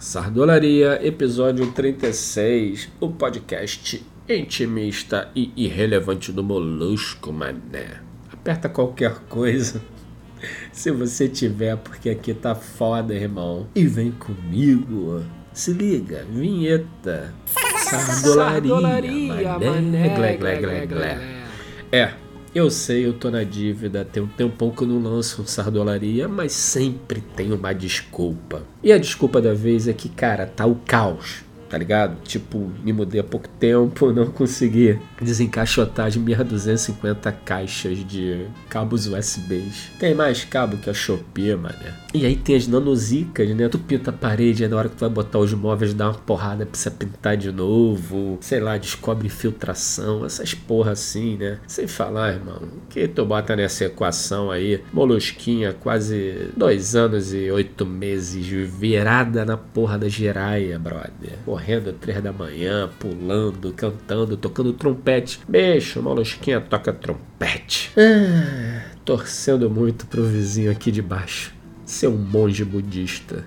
Sardolaria, episódio 36, o podcast intimista e irrelevante do Molusco, mané. Aperta qualquer coisa, se você tiver, porque aqui tá foda, irmão. E vem comigo. Se liga, vinheta. Sardolaria, Sardolaria mané. Glé, glé, glé, glé. É, eu sei, eu tô na dívida, tem um tempão que eu não lanço um Sardolaria, mas sempre tem uma desculpa. E a desculpa da vez é que, cara, tá o caos tá ligado? Tipo, me mudei há pouco tempo, não consegui desencaixotar as minhas 250 caixas de cabos USBs. Tem mais cabo que a Shopee, mané. E aí tem as nanozicas, né? Tu pinta a parede, aí na hora que tu vai botar os móveis, dá uma porrada, precisa pintar de novo. Sei lá, descobre infiltração, essas porra assim, né? Sem falar, irmão, que tu bota nessa equação aí, molusquinha, quase dois anos e oito meses, virada na porra da giraia, brother. Porra, correndo três da manhã, pulando, cantando, tocando trompete. Beijo, Molusquinha toca trompete. Ah, torcendo muito pro vizinho aqui de baixo. Ser um monge budista.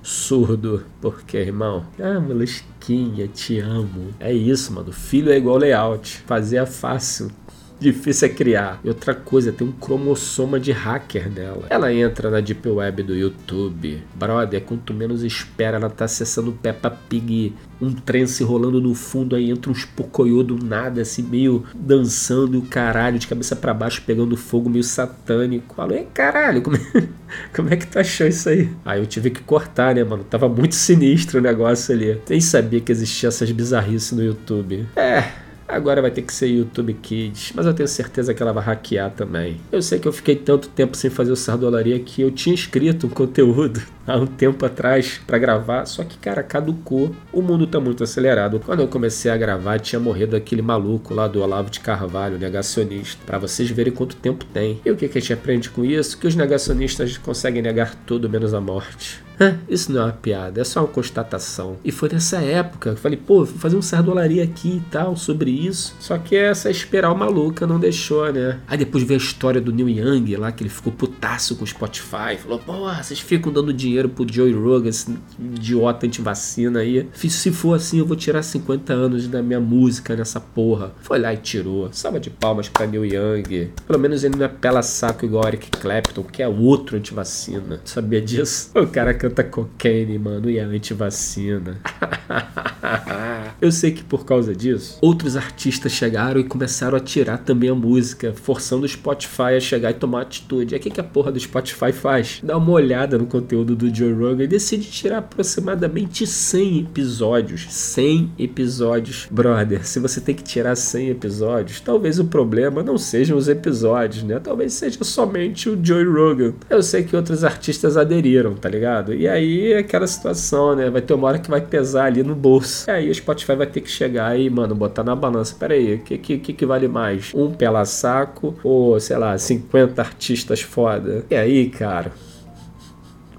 Surdo, porque, irmão? Ah, Molusquinha, te amo. É isso, mano. Filho é igual layout. Fazer é fácil difícil é criar. E outra coisa, tem um cromossoma de hacker nela. Ela entra na Deep Web do YouTube. Brother, quanto menos espera, ela tá acessando Peppa Pig, um trance rolando no fundo, aí entra uns pocoyo do nada, assim, meio dançando o caralho, de cabeça para baixo, pegando fogo, meio satânico. Falei, caralho, como é, como é que tu achou isso aí? Aí eu tive que cortar, né, mano? Tava muito sinistro o negócio ali. Nem sabia que existia essas bizarrices no YouTube. É. Agora vai ter que ser YouTube Kids, mas eu tenho certeza que ela vai hackear também. Eu sei que eu fiquei tanto tempo sem fazer o Sardolaria que eu tinha escrito um conteúdo há um tempo atrás para gravar, só que, cara, caducou. O mundo tá muito acelerado. Quando eu comecei a gravar, tinha morrido aquele maluco lá do Olavo de Carvalho, negacionista, para vocês verem quanto tempo tem. E o que, que a gente aprende com isso? Que os negacionistas conseguem negar tudo menos a morte. Isso não é uma piada, é só uma constatação. E foi nessa época que eu falei, pô, vou fazer um sardolaria aqui e tal sobre isso. Só que essa espiral maluca não deixou, né? Aí depois veio a história do Neil Young lá, que ele ficou putaço com o Spotify. Falou, pô, vocês ficam dando dinheiro pro Joey Rogan, esse idiota anti-vacina aí. Se for assim, eu vou tirar 50 anos da minha música nessa porra. Foi lá e tirou. Salva de palmas pra Neil Young. Pelo menos ele não é pela saco igual Eric Clapton, que é outro anti-vacina. Sabia disso? O cara canta cocaine, mano, e é anti-vacina. Eu sei que por causa disso, outros artistas chegaram e começaram a tirar também a música, forçando o Spotify a chegar e tomar atitude. E o que, que a porra do Spotify faz? Dá uma olhada no conteúdo do Joe Rogan e decide tirar aproximadamente 100 episódios. 100 episódios. Brother, se você tem que tirar 100 episódios, talvez o problema não sejam os episódios, né? Talvez seja somente o Joe Rogan. Eu sei que outros artistas aderiram, tá ligado? E aí aquela situação, né? Vai ter uma hora que vai pesar ali no bolso. E aí o Spotify vai ter que chegar e, mano, botar na balança. Pera aí, o que, que, que vale mais? Um pela saco ou, sei lá, 50 artistas foda? E aí, cara?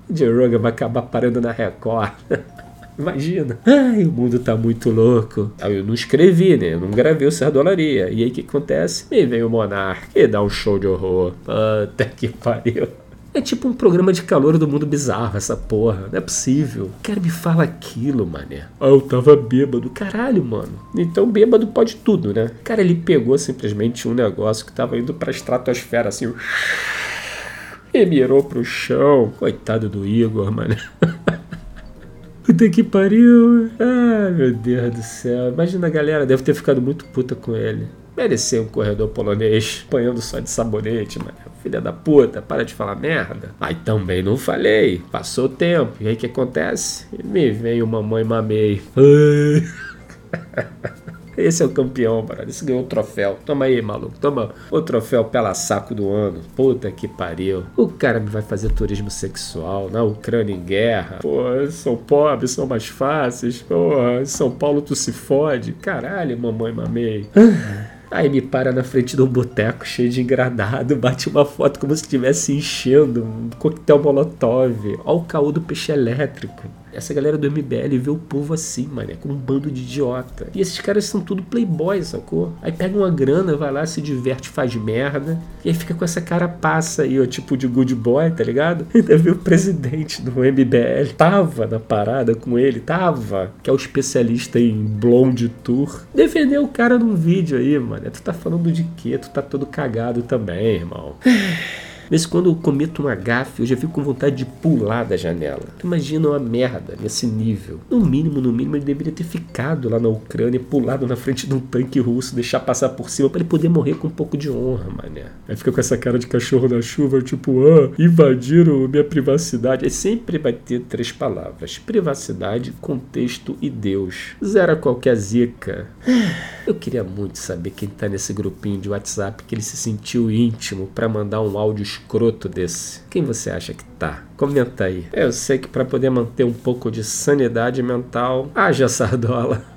O Joe Rogan vai acabar parando na Record. Imagina. Ai, o mundo tá muito louco. Eu não escrevi, né? Eu não gravei o Sardolaria. E aí o que acontece? Me vem o Monark e dá um show de horror. Puta que pariu. É tipo um programa de calor do mundo bizarro, essa porra. Não é possível. Cara, me fala aquilo, mané. Ah, eu tava bêbado. Caralho, mano. Então bêbado pode tudo, né? Cara, ele pegou simplesmente um negócio que tava indo pra estratosfera, assim. E mirou pro chão. Coitado do Igor, mano. Puta que pariu. Ah, meu Deus do céu. Imagina a galera, deve ter ficado muito puta com ele. Merecer um corredor polonês apanhando só de sabonete, mano. Filha da puta, para de falar merda. Aí também não falei. Passou o tempo. E aí o que acontece? Me vem o mamãe mamei. Esse é o campeão, mano. Esse ganhou o troféu. Toma aí, maluco. Toma o troféu pela saco do ano. Puta que pariu. O cara me vai fazer turismo sexual na Ucrânia em guerra. Pô, são pobres, são mais fáceis. Pô, São Paulo tu se fode. Caralho, mamãe mamei. Aí me para na frente de um boteco cheio de engradado, bate uma foto como se estivesse enchendo um coquetel molotov. Olha o caô do peixe elétrico. Essa galera do MBL vê o povo assim, mané, como um bando de idiota. E esses caras são tudo playboy, sacou? Aí pega uma grana, vai lá, se diverte, faz merda. E aí fica com essa cara passa aí, ó, tipo de good boy, tá ligado? Ainda viu o presidente do MBL. Tava na parada com ele, tava. Que é o especialista em blonde tour. Defendeu o cara num vídeo aí, mano. Tu tá falando de quê? Tu tá todo cagado também, irmão. Mas quando eu cometo um gafe, eu já fico com vontade de pular da janela. Tu imagina uma merda nesse nível. No mínimo, no mínimo, ele deveria ter ficado lá na Ucrânia, pulado na frente de um tanque russo, deixar passar por cima para ele poder morrer com um pouco de honra, mané. Aí fica com essa cara de cachorro na chuva, tipo, ah, invadiram minha privacidade. Aí sempre vai ter três palavras: privacidade, contexto e Deus. Zero qualquer zica. Eu queria muito saber quem tá nesse grupinho de WhatsApp que ele se sentiu íntimo para mandar um áudio escroto desse? Quem você acha que tá? Comenta aí. Eu sei que para poder manter um pouco de sanidade mental, haja sardola.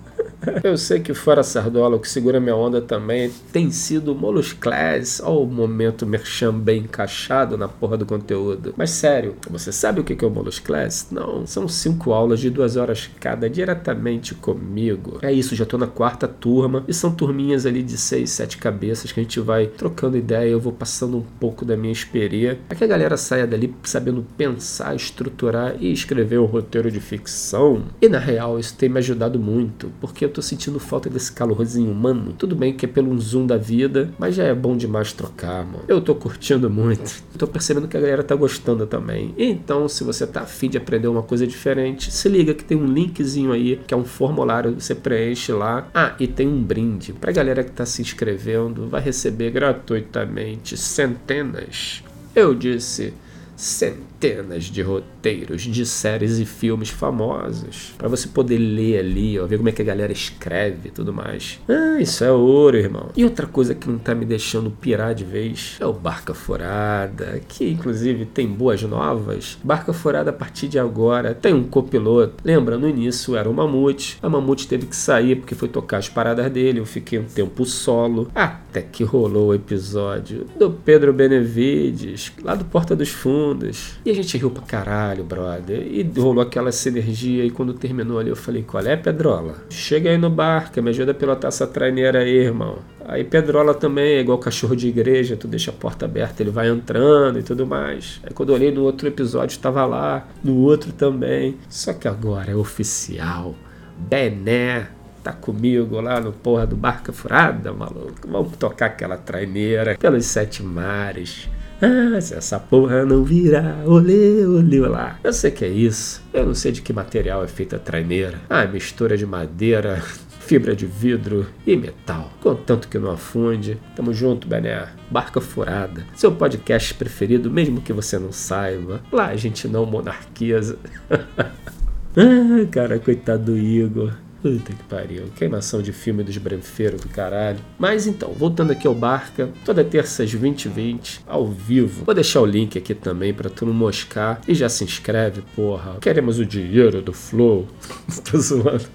Eu sei que fora Sardola, o que segura minha onda também tem sido Molusclass. Olha o momento merchan bem encaixado na porra do conteúdo. Mas sério, você sabe o que é o Molusclass? Não, são cinco aulas de duas horas cada diretamente comigo. É isso, já tô na quarta turma e são turminhas ali de seis, sete cabeças que a gente vai trocando ideia. Eu vou passando um pouco da minha experiência para que a galera saia dali sabendo pensar, estruturar e escrever um roteiro de ficção. E na real, isso tem me ajudado muito, porque tô sentindo falta desse calorzinho humano. Tudo bem que é pelo zoom da vida, mas já é bom demais trocar, mano. Eu tô curtindo muito. Tô percebendo que a galera tá gostando também. Então, se você tá afim de aprender uma coisa diferente, se liga que tem um linkzinho aí, que é um formulário, você preenche lá. Ah, e tem um brinde. Pra galera que tá se inscrevendo, vai receber gratuitamente centenas. Eu disse centenas de roteiros de séries e filmes famosos para você poder ler ali, ó, ver como é que a galera escreve e tudo mais. Ah, isso é ouro, irmão. E outra coisa que não tá me deixando pirar de vez é o Barca Furada, que inclusive tem boas novas. Barca Furada a partir de agora tem um copiloto. Lembra, no início era o Mamute. A Mamute teve que sair porque foi tocar as paradas dele. Eu fiquei um tempo solo. Até que rolou o episódio do Pedro Benevides, lá do Porta dos Fundos e a gente riu pra caralho, brother. E rolou aquela sinergia. E quando terminou ali, eu falei: Qual é, Pedrola? Chega aí no barco, me ajuda a pilotar essa traineira aí, irmão. Aí Pedrola também é igual cachorro de igreja, tu deixa a porta aberta, ele vai entrando e tudo mais. Aí quando eu olhei no outro episódio, estava lá, no outro também. Só que agora é oficial. Bené tá comigo lá no porra do Barca Furada, maluco. Vamos tocar aquela traineira pelos sete mares. Ah, se essa porra não virar, olê, olê lá. Eu sei que é isso. Eu não sei de que material é feita a traineira. Ah, mistura de madeira, fibra de vidro e metal. Contanto que não afunde. Tamo junto, Bené. Barca Furada. Seu podcast preferido, mesmo que você não saiba. Lá a gente não monarquiza. ah, cara, coitado do Igor. Puta que pariu. Queimação de filme dos brefeiros do caralho. Mas então, voltando aqui ao Barca, toda terça às 20h20, ao vivo. Vou deixar o link aqui também pra tu não moscar. E já se inscreve, porra. Queremos o dinheiro do Flow. Tô zoando.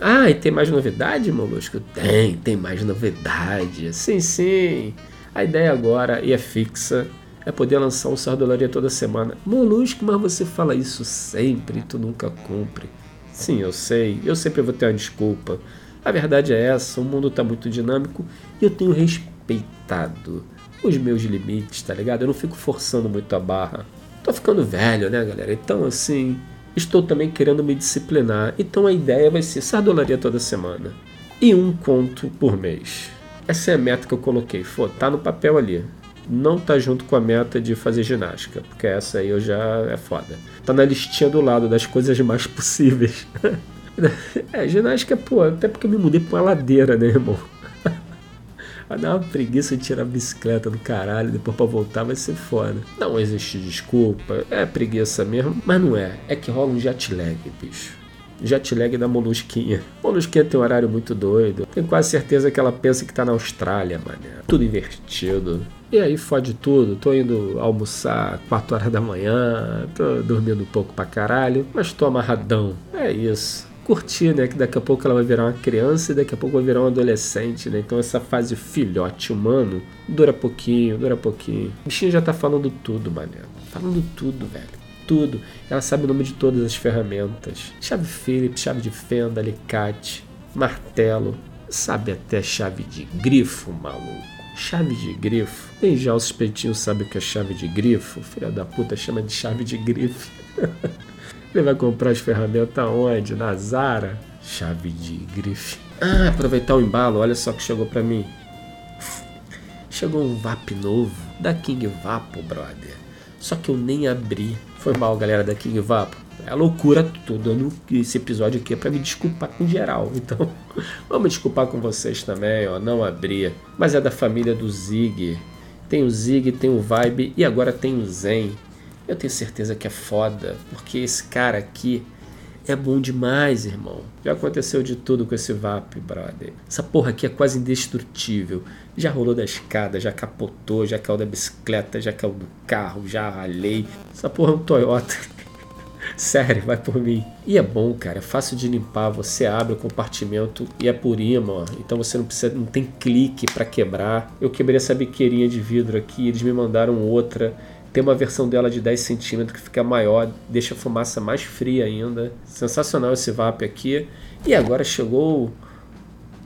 Ah, e tem mais novidade, Molusco? Tem, tem mais novidade. Sim, sim. A ideia agora, e é fixa, é poder lançar um Sardolaria toda semana. Molusco, mas você fala isso sempre e tu nunca cumpre. Sim, eu sei, eu sempre vou ter uma desculpa. A verdade é essa, o mundo está muito dinâmico e eu tenho respeitado os meus limites, tá ligado? Eu não fico forçando muito a barra. Tô ficando velho, né, galera? Então, assim, estou também querendo me disciplinar. Então a ideia vai ser sardolaria toda semana e um conto por mês. Essa é a meta que eu coloquei. Pô, tá no papel ali não tá junto com a meta de fazer ginástica, porque essa aí eu já é foda. Tá na listinha do lado das coisas mais possíveis. é, ginástica, pô, até porque eu me mudei pra uma ladeira, né, irmão? Vai dar uma preguiça de tirar a bicicleta do caralho, depois pra voltar vai ser foda. Não existe desculpa, é preguiça mesmo, mas não é. É que rola um jet lag, bicho jet lag da Molusquinha. Molusquinha tem um horário muito doido. Tenho quase certeza que ela pensa que tá na Austrália, mané. Tudo invertido. E aí fode tudo, tô indo almoçar 4 horas da manhã, tô dormindo um pouco pra caralho, mas tô amarradão. É isso. Curtir, né? Que daqui a pouco ela vai virar uma criança e daqui a pouco vai virar um adolescente, né? Então essa fase filhote humano dura pouquinho, dura pouquinho. O bichinho já tá falando tudo, mané. Falando tudo, velho. Tudo. Ela sabe o nome de todas as ferramentas: chave Phillips, chave de fenda, alicate, martelo. Sabe até chave de grifo, maluco. Chave de grifo. Nem já o suspeitinho sabe o que é chave de grifo. Filha da puta chama de chave de grifo. Ele vai comprar as ferramentas onde? Na Zara? Chave de grife. Ah, aproveitar o embalo, olha só que chegou para mim. Chegou um VAP novo da King Vapo, brother. Só que eu nem abri. Foi mal, galera da King Vapo. É loucura, tô dando esse episódio aqui é pra me desculpar com geral. Então, vamos desculpar com vocês também, ó. Não abri. Mas é da família do Zig. Tem o Zig, tem o Vibe e agora tem o Zen. Eu tenho certeza que é foda, porque esse cara aqui é bom demais, irmão. Já aconteceu de tudo com esse VAP, brother. Essa porra aqui é quase indestrutível. Já rolou da escada, já capotou, já caiu da bicicleta, já caiu do carro, já ralei. Essa porra é um Toyota. Sério, vai por mim. E é bom, cara, é fácil de limpar. Você abre o compartimento e é por imã. Então você não precisa, não tem clique para quebrar. Eu quebrei essa biqueirinha de vidro aqui, eles me mandaram outra tem uma versão dela de 10 centímetros que fica maior, deixa a fumaça mais fria ainda. Sensacional esse VAP aqui. E agora chegou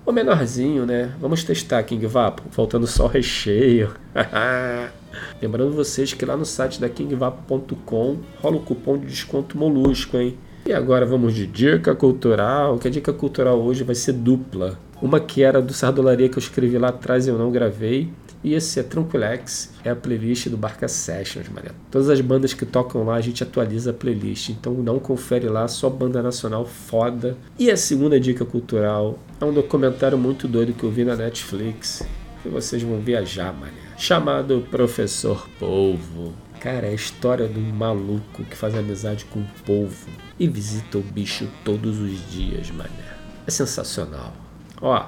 o menorzinho, né? Vamos testar King Vapo, faltando só o recheio. Lembrando vocês que lá no site da kingvapo.com rola o cupom de desconto molusco, hein? E agora vamos de dica cultural, que a dica cultural hoje vai ser dupla. Uma que era do Sardolaria que eu escrevi lá atrás e eu não gravei, e esse é Tranquilex, é a playlist do Barca Sessions, mané. Todas as bandas que tocam lá, a gente atualiza a playlist. Então não confere lá, só banda nacional foda. E a segunda dica cultural é um documentário muito doido que eu vi na Netflix. Que vocês vão viajar, mané. Chamado Professor Polvo. Cara, é a história de um maluco que faz amizade com o polvo e visita o bicho todos os dias, mané. É sensacional. Ó,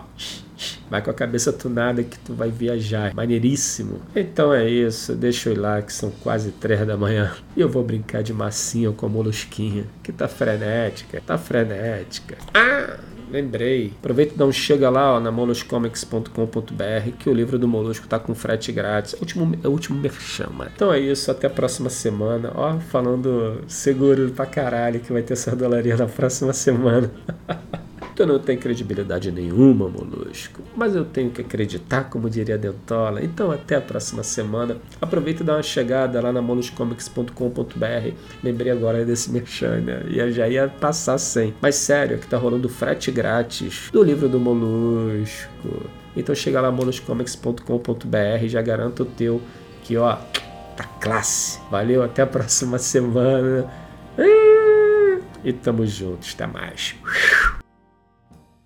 Vai com a cabeça tunada que tu vai viajar. Maneiríssimo. Então é isso. Deixa eu ir lá que são quase três da manhã. E eu vou brincar de massinha com a molusquinha. Que tá frenética. Tá frenética. Ah! Lembrei. Aproveita e dá um chega lá ó, na moluscomics.com.br que o livro do Molusco tá com frete grátis. É o último, é o último merchan, mano. Então é isso, até a próxima semana. Ó, falando seguro pra caralho que vai ter essa dolaria na próxima semana. Tu não tem credibilidade nenhuma, Molusco. Mas eu tenho que acreditar, como diria Dentola. Então, até a próxima semana. Aproveita e dá uma chegada lá na moluscomics.com.br. Lembrei agora desse merchan, né? E já ia passar sem. Mas sério, que tá rolando frete grátis do livro do Molusco. Então chega lá moluscomics.com.br, já garanto o teu que ó, tá classe. Valeu, até a próxima semana. E tamo juntos, até mais.